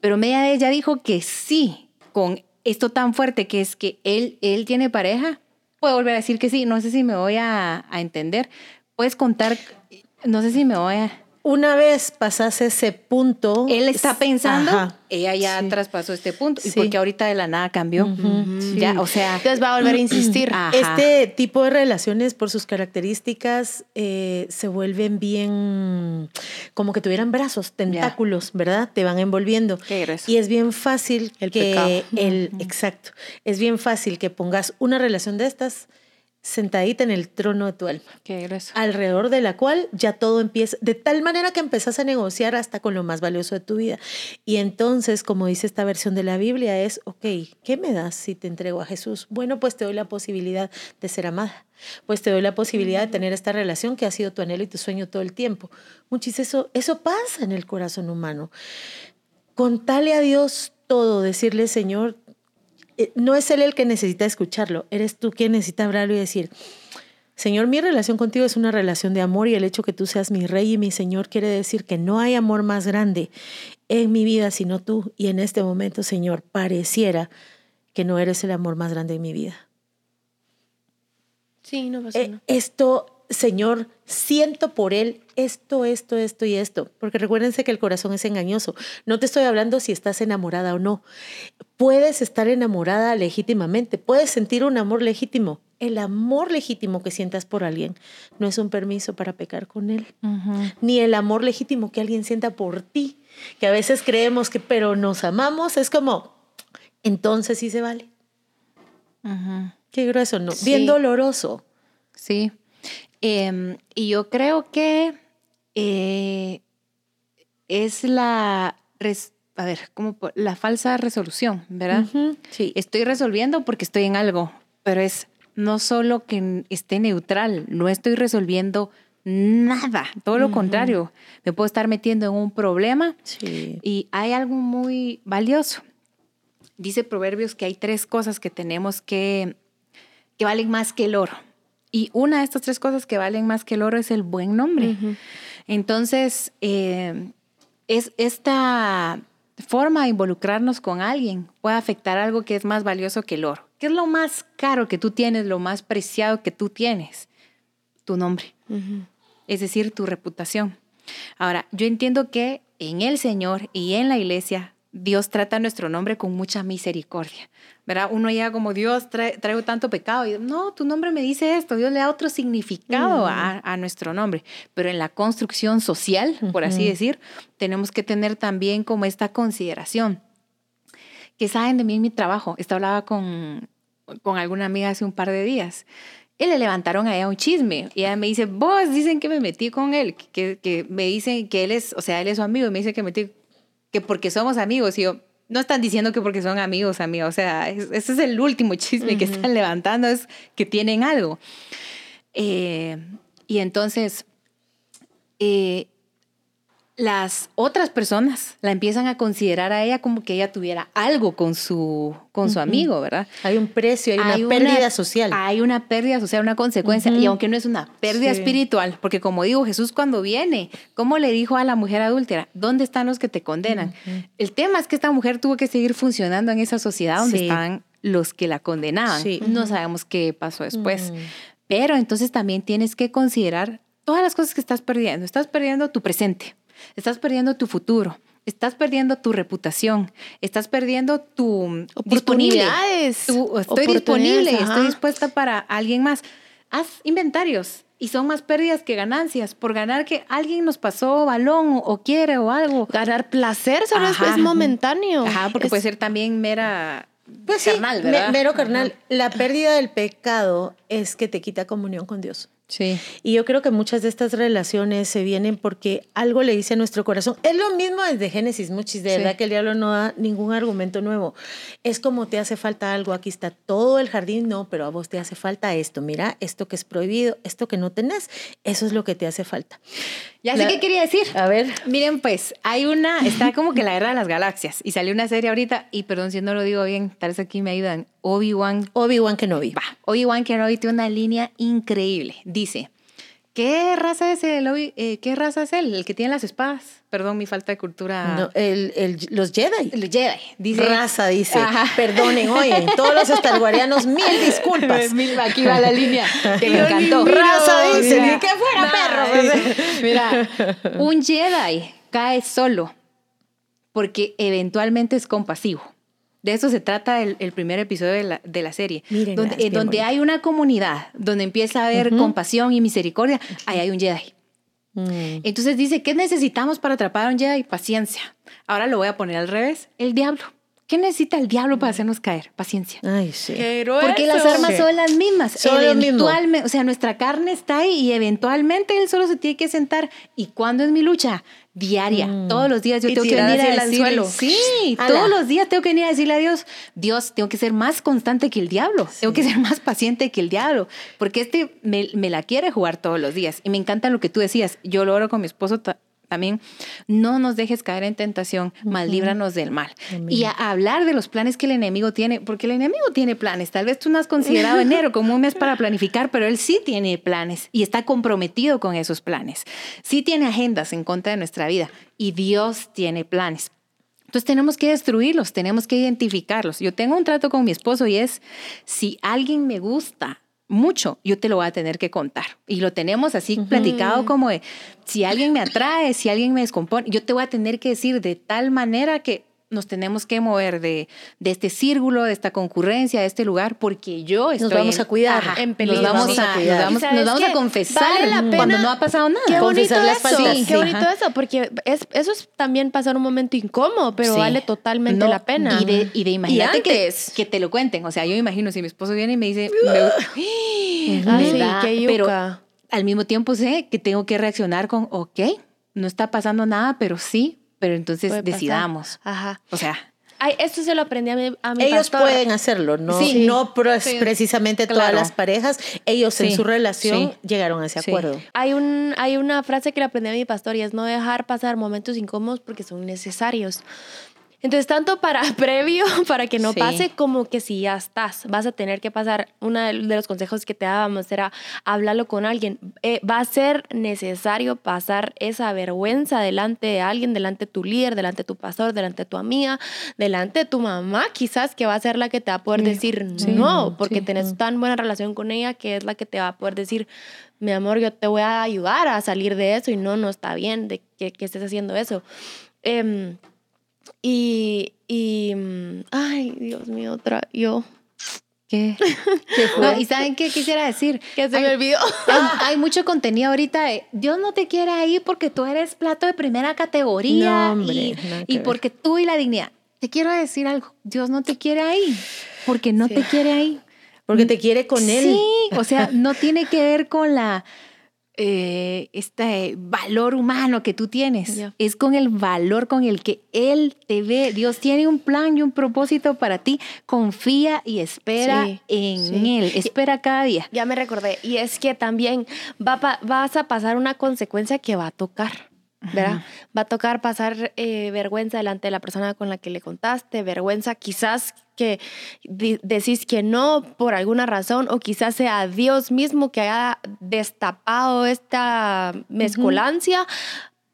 Pero media de ella dijo que sí, con esto tan fuerte que es que él, él tiene pareja, puede volver a decir que sí. No sé si me voy a, a entender. Puedes contar, no sé si me voy a... Una vez pasas ese punto. Él está pensando, Ajá. ella ya Sí. traspasó este punto. Y Sí. porque ahorita de la nada cambió. Ya, sí. o sea... Entonces va a volver a insistir. Ajá. Este tipo de relaciones, por sus características, eh, se vuelven bien como que tuvieran brazos, tentáculos, ¿verdad? Te van envolviendo. Qué. Y es bien fácil El que pecado. el exacto, es bien fácil que pongas una relación de estas sentadita en el trono de tu alma, Qué grueso. alrededor de la cual ya todo empieza, de tal manera que empezás a negociar hasta con lo más valioso de tu vida. Y entonces, como dice esta versión de la Biblia, es, ok, ¿qué me das si te entrego a Jesús? Bueno, pues te doy la posibilidad de ser amada, pues te doy la posibilidad de tener esta relación que ha sido tu anhelo y tu sueño todo el tiempo. Muchis, eso, eso pasa en el corazón humano. Contale a Dios todo, decirle, Señor, no es él el que necesita escucharlo, eres tú quien necesita hablarlo y decir, Señor, mi relación contigo es una relación de amor y el hecho que tú seas mi rey y mi Señor quiere decir que no hay amor más grande en mi vida sino tú. Y en este momento, Señor, pareciera que no eres el amor más grande en mi vida. Sí, no pasa Eh, nada. esto, Señor, siento por él esto, esto, esto y esto. Porque recuérdense que el corazón es engañoso. No te estoy hablando si estás enamorada o no. Puedes estar enamorada legítimamente, puedes sentir un amor legítimo. El amor legítimo que sientas por alguien no es un permiso para pecar con él, ni el amor legítimo que alguien sienta por ti, que a veces creemos que, pero nos amamos, es como, entonces sí se vale. Qué grueso, ¿no? Sí. Bien doloroso. Sí. Em, y yo creo que eh, es la, res- a ver, como la falsa resolución, ¿verdad? Sí. Estoy resolviendo porque estoy en algo, pero es no solo que esté neutral, no estoy resolviendo nada, todo lo contrario, me puedo estar metiendo en un problema Sí. y hay algo muy valioso. Dice Proverbios que hay tres cosas que tenemos que, que valen más que el oro. Y una de estas tres cosas que valen más que el oro es el buen nombre. Entonces, eh, es esta forma de involucrarnos con alguien puede afectar algo que es más valioso que el oro. ¿Qué es lo más caro que tú tienes, lo más preciado que tú tienes? Tu nombre es decir, tu reputación. Ahora, yo entiendo que en el Señor y en la iglesia, Dios trata nuestro nombre con mucha misericordia, ¿verdad? Uno llega como Dios, trae- traigo tanto pecado y no, tu nombre me dice esto, Dios le da otro significado Mm. a, a nuestro nombre, pero en la construcción social, por así Ujú. decir, tenemos que tener también como esta consideración que saben de mí en mi trabajo. Esta hablaba con, con alguna amiga hace un par de días. Y le levantaron a ella un chisme. Y ella me dice, vos dicen que me metí con él, que, que me dicen que él es, o sea, él es su amigo. Y me dice que metí, que porque somos amigos. Y yo, no están diciendo que porque son amigos, amigo. O sea, es- ese es el último chisme que están levantando, es que tienen algo. Eh, y entonces, eh, las otras personas la empiezan a considerar a ella como que ella tuviera algo con su, con su amigo, ¿verdad? Hay un precio, hay, Hay una una- pérdida social. Hay una pérdida social, una consecuencia, y aunque no es una pérdida Sí. espiritual, porque como digo, Jesús cuando viene, ¿cómo le dijo a la mujer adúltera? ¿Dónde están los que te condenan? El tema es que esta mujer tuvo que seguir funcionando en esa sociedad donde Sí. estaban los que la condenaban. Sí. No sabemos qué pasó después. Pero entonces también tienes que considerar todas las cosas que estás perdiendo. Estás perdiendo tu presente, estás perdiendo tu futuro, estás perdiendo tu reputación, estás perdiendo tu. Oportunidades. Tu- estoy Oportunidades, disponible, ajá. estoy dispuesta para alguien más. Haz inventarios y son más pérdidas que ganancias. Por ganar que alguien nos pasó balón o, o quiere o algo. Ganar placer solo es- Ajá. es momentáneo. Ajá, porque Es- puede ser también mera Pues sí, carnal, me- ¿verdad? mero Ajá. carnal. La pérdida del pecado es que te quita comunión con Dios. Sí. Y yo creo que muchas de estas relaciones se vienen porque algo le dice a nuestro corazón. Es lo mismo desde Génesis, muchis. De Sí. verdad que el diablo no da ningún argumento nuevo. Es como te hace falta algo. Aquí está todo el jardín, no, pero a vos te hace falta esto. Mira, esto que es prohibido, esto que no tenés, eso es lo que te hace falta. Ya La- sé qué quería decir. A ver. Miren, pues, hay una, está como que la guerra de las galaxias y salió una serie ahorita, y perdón si no lo digo bien, tal vez aquí me ayudan. Obi-Wan, Obi-Wan Kenobi. va, Obi-Wan Kenobi tiene una línea increíble. Dice, ¿qué raza es el eh, ¿Qué raza es él? El que tiene las espadas. Perdón, mi falta de cultura. No, el- el- los Jedi. El Jedi. Dice, Raza, dice. Ajá. Perdonen, oye, todos los estarguarianos, mil disculpas. Mil- Aquí va la línea que me encantó. miro, Raza, dice, Mira. ni que fuera perro. dice, Mira, un Jedi cae solo porque eventualmente es compasivo. De eso se trata el, el primer episodio de la, de la serie. Mírenla, donde bien donde hay una comunidad, donde empieza a haber Ujú. compasión y misericordia, ahí hay un Jedi. Mm. Entonces dice, ¿qué necesitamos para atrapar a un Jedi? Paciencia. Ahora lo voy a poner al revés, el diablo. ¿Qué necesita el diablo para hacernos caer? Paciencia. Ay, sí. Porque las armas Sí. son las mismas. Son. Eventualmente, o sea, nuestra carne está ahí y eventualmente él solo se tiene que sentar. ¿Y cuándo es mi lucha? Diaria. Mm. Todos los días yo Y tengo que venir a decirle. anzuelo. Sí, Ala. todos los días tengo que venir a decirle a Dios, Dios, tengo que ser más constante que el diablo. Tengo que ser más paciente que el diablo. Porque este me, me la quiere jugar todos los días. Y me encanta lo que tú decías. Yo lo oro con mi esposo también, no nos dejes caer en tentación, mal líbranos del mal. Y a, hablar de los planes que el enemigo tiene, porque el enemigo tiene planes. Tal vez tú no has considerado enero como un mes para planificar, pero él sí tiene planes y está comprometido con esos planes. Sí tiene agendas en contra de nuestra vida y Dios tiene planes. Entonces tenemos que destruirlos, tenemos que identificarlos. Yo tengo un trato con mi esposo y es, si alguien me gusta, mucho, yo te lo voy a tener que contar. Y lo tenemos así platicado como de, si alguien me atrae, si alguien me descompone, yo te voy a tener que decir de tal manera que nos tenemos que mover de, de este círculo, de esta concurrencia, de este lugar, porque yo estoy... Nos vamos a cuidar. en peligro. Nos vamos a, cuidar. Nos vamos, a confesar cuando no ha pasado nada. Qué bonito eso, qué bonito eso, porque es, eso es también pasar un momento incómodo, pero vale totalmente la pena. Y de, y de imagínate que, que, te lo cuenten. O sea, yo me imagino si mi esposo viene y me dice... pero al mismo tiempo sé que tengo que reaccionar con, ok, no está pasando nada, pero sí pero entonces decidamos. Ajá. O sea. Ay, esto se lo aprendí a mi, a mi Ellos pueden hacerlo, ¿no? Sí, no precisamente todas las parejas. Ellos en su relación llegaron a ese acuerdo. Hay, un, hay una frase que le aprendí a mi pastor y es no dejar pasar momentos incómodos porque son necesarios. Entonces, tanto para previo, para que no pase, como que si ya estás, vas a tener que pasar. Uno de los consejos que te dábamos era hablarlo con alguien. Eh, va a ser necesario pasar esa vergüenza delante de alguien, delante de tu líder, delante de tu pastor, delante de tu amiga, delante de tu mamá, quizás que va a ser la que te va a poder decir no, porque tienes tan buena relación con ella que es la que te va a poder decir, mi amor, yo te voy a ayudar a salir de eso y no, no está bien de que, que estés haciendo eso. Eh, y, y, mm, ay, Dios mío, otra, yo. ¿Qué? ¿Y saben qué quisiera decir? Que se me olvidó. Hay, mucho contenido ahorita Dios no te quiere ahí porque tú eres plato de primera categoría y, porque tú y la dignidad. Te quiero decir algo, Dios no te quiere ahí porque no te quiere ahí. Porque te quiere con Él. Sí, o sea, no tiene que ver con la eh, este valor humano que tú tienes. Es con el valor con el que Él te ve. Dios tiene un plan y un propósito para ti. Confía y espera en Él. Espera cada día. Ya me recordé. Y es que también va, vas a pasar una consecuencia que va a tocar. ¿Verdad? Va a tocar pasar eh, vergüenza delante de la persona con la que le contaste, vergüenza quizás que decís que no por alguna razón o quizás sea Dios mismo que haya destapado esta mezcolancia.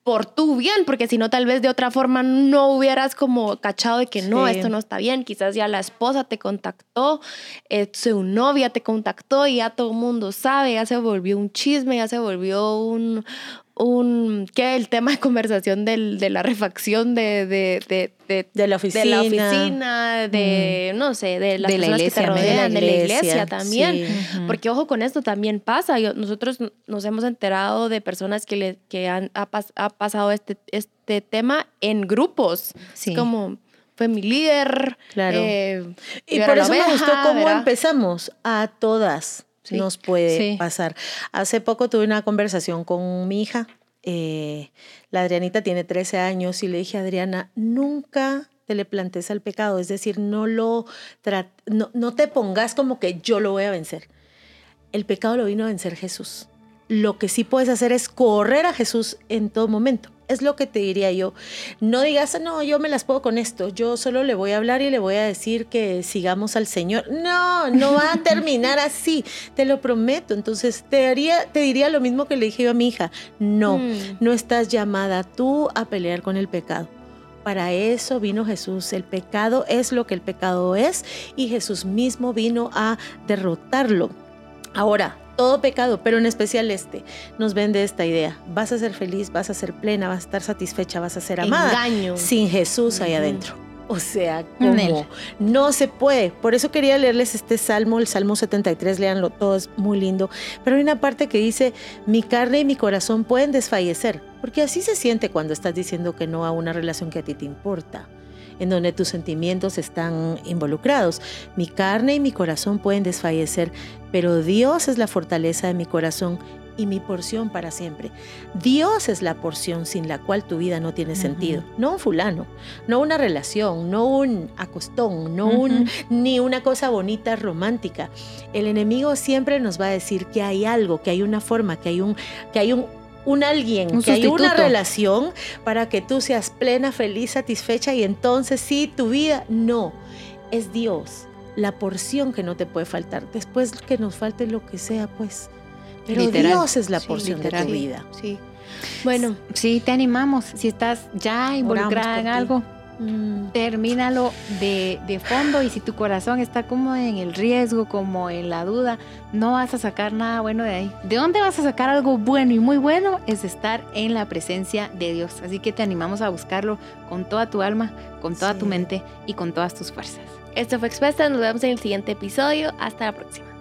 por tu bien, porque si no, tal vez de otra forma no hubieras como cachado de que no, esto no está bien. Quizás ya la esposa te contactó, eh, su novia te contactó y ya todo el mundo sabe, ya se volvió un chisme, ya se volvió un, un que el tema de conversación del, de la refacción de, de, de, de, la oficina, de, la oficina, de no sé, de las personas que te rodean, de la iglesia, también. Porque ojo con esto también pasa. nosotros nos hemos enterado de personas que, le, que han ha, pasado este, este tema en grupos. Sí. como fue mi líder. Claro. Eh, y por eso me gustó cómo empezamos a todas nos puede pasar. Hace poco tuve una conversación con mi hija. Eh, la Adrianita tiene 13 años y le dije a Adriana, nunca te le plantes al pecado, es decir, no lo no, no te pongas como que yo lo voy a vencer. El pecado lo vino a vencer Jesús. Lo que sí puedes hacer es correr a Jesús en todo momento. Es lo que te diría yo. No digas, no, yo me las puedo con esto. Yo solo le voy a hablar y le voy a decir que sigamos al Señor. No, no va a terminar así. Te lo prometo. Entonces te, haría, te diría lo mismo que le dije yo a mi hija. No, mm. no estás llamada tú a pelear con el pecado. Para eso vino Jesús. El pecado es lo que el pecado es y Jesús mismo vino a derrotarlo. Ahora, todo pecado, pero en especial este, nos vende esta idea. Vas a ser feliz, vas a ser plena, vas a estar satisfecha, vas a ser amada. Engaño. Sin Jesús ahí adentro. O sea, como no se puede. Por eso quería leerles este salmo, el Salmo 73, léanlo todo, es muy lindo. Pero hay una parte que dice, mi carne y mi corazón pueden desfallecer, porque así se siente cuando estás diciendo que no a una relación que a ti te importa en donde tus sentimientos están involucrados. Mi carne y mi corazón pueden desfallecer, pero Dios es la fortaleza de mi corazón y mi porción para siempre. Dios es la porción sin la cual tu vida no tiene sentido. No un fulano, no una relación, no un acostón, no un, ni una cosa bonita romántica. El enemigo siempre nos va a decir que hay algo, que hay una forma, que hay un, que hay un un alguien, Un que hay una relación para que tú seas plena, feliz, satisfecha y entonces sí, tu vida. No, es Dios, la porción que no te puede faltar. Después que nos falte lo que sea, pues. Pero Literal. Dios es la Sí, porción literal. de tu vida. Sí. Bueno, Sí, te animamos. Si estás ya involucrada en ti. algo, Mm. termínalo de, de fondo y si tu corazón está como en el riesgo, como en la duda, no vas a sacar nada bueno de ahí. ¿De dónde vas a sacar algo bueno y muy bueno? Es estar en la presencia de Dios. Así que te animamos a buscarlo con toda tu alma, con toda tu mente y con todas tus fuerzas. esto fue Expuesta. Nos vemos en el siguiente episodio. Hasta la próxima.